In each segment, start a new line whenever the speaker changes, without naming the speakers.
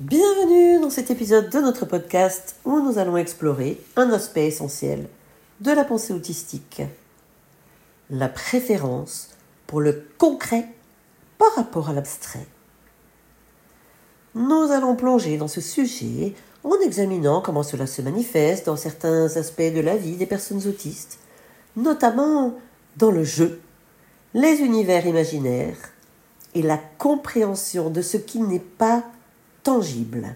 Bienvenue dans cet épisode de notre podcast où nous allons explorer un aspect essentiel de la pensée autistique, la préférence pour le concret par rapport à l'abstrait. Nous allons plonger dans ce sujet en examinant comment cela se manifeste dans certains aspects de la vie des personnes autistes, notamment dans le jeu, les univers imaginaires et la compréhension de ce qui n'est pas tangible.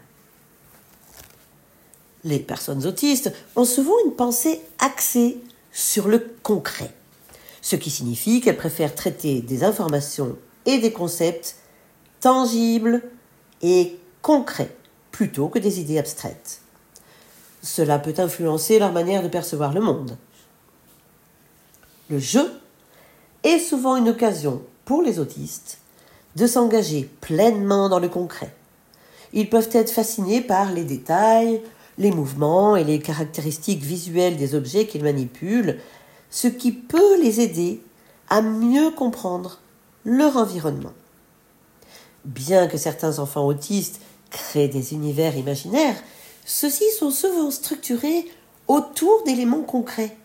Les personnes autistes ont souvent une pensée axée sur le concret, ce qui signifie qu'elles préfèrent traiter des informations et des concepts tangibles et concrets plutôt que des idées abstraites. Cela peut influencer leur manière de percevoir le monde. Le jeu est souvent une occasion pour les autistes de s'engager pleinement dans le concret ils peuvent être fascinés par les détails, les mouvements et les caractéristiques visuelles des objets qu'ils manipulent, ce qui peut les aider à mieux comprendre leur environnement. Bien que certains enfants autistes créent des univers imaginaires, ceux-ci sont souvent structurés autour d'éléments concrets.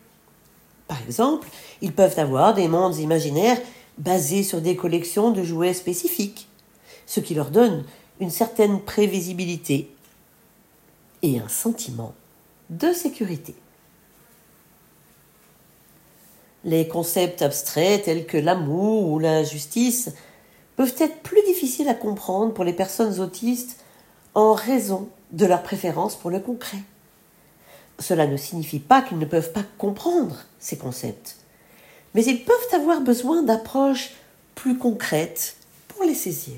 Par exemple, ils peuvent avoir des mondes imaginaires basés sur des collections de jouets spécifiques, ce qui leur donne une certaine prévisibilité et un sentiment de sécurité. Les concepts abstraits tels que l'amour ou la justice peuvent être plus difficiles à comprendre pour les personnes autistes en raison de leur préférence pour le concret. Cela ne signifie pas qu'ils ne peuvent pas comprendre ces concepts, mais ils peuvent avoir besoin d'approches plus concrètes pour les saisir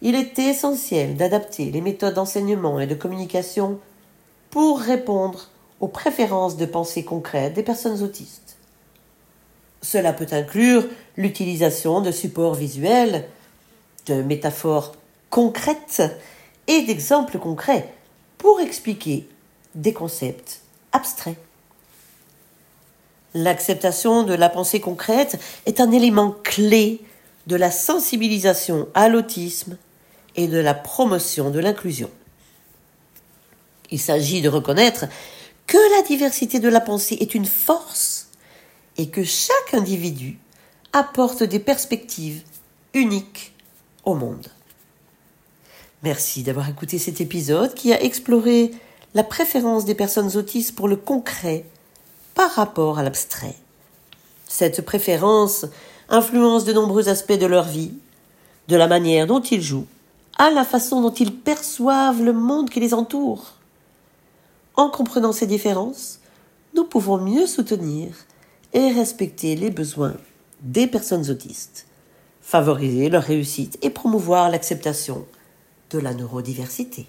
il est essentiel d'adapter les méthodes d'enseignement et de communication pour répondre aux préférences de pensée concrètes des personnes autistes. Cela peut inclure l'utilisation de supports visuels, de métaphores concrètes et d'exemples concrets pour expliquer des concepts abstraits. L'acceptation de la pensée concrète est un élément clé de la sensibilisation à l'autisme et de la promotion de l'inclusion. Il s'agit de reconnaître que la diversité de la pensée est une force et que chaque individu apporte des perspectives uniques au monde. Merci d'avoir écouté cet épisode qui a exploré la préférence des personnes autistes pour le concret par rapport à l'abstrait. Cette préférence influence de nombreux aspects de leur vie, de la manière dont ils jouent, à la façon dont ils perçoivent le monde qui les entoure. En comprenant ces différences, nous pouvons mieux soutenir et respecter les besoins des personnes autistes, favoriser leur réussite et promouvoir l'acceptation de la neurodiversité.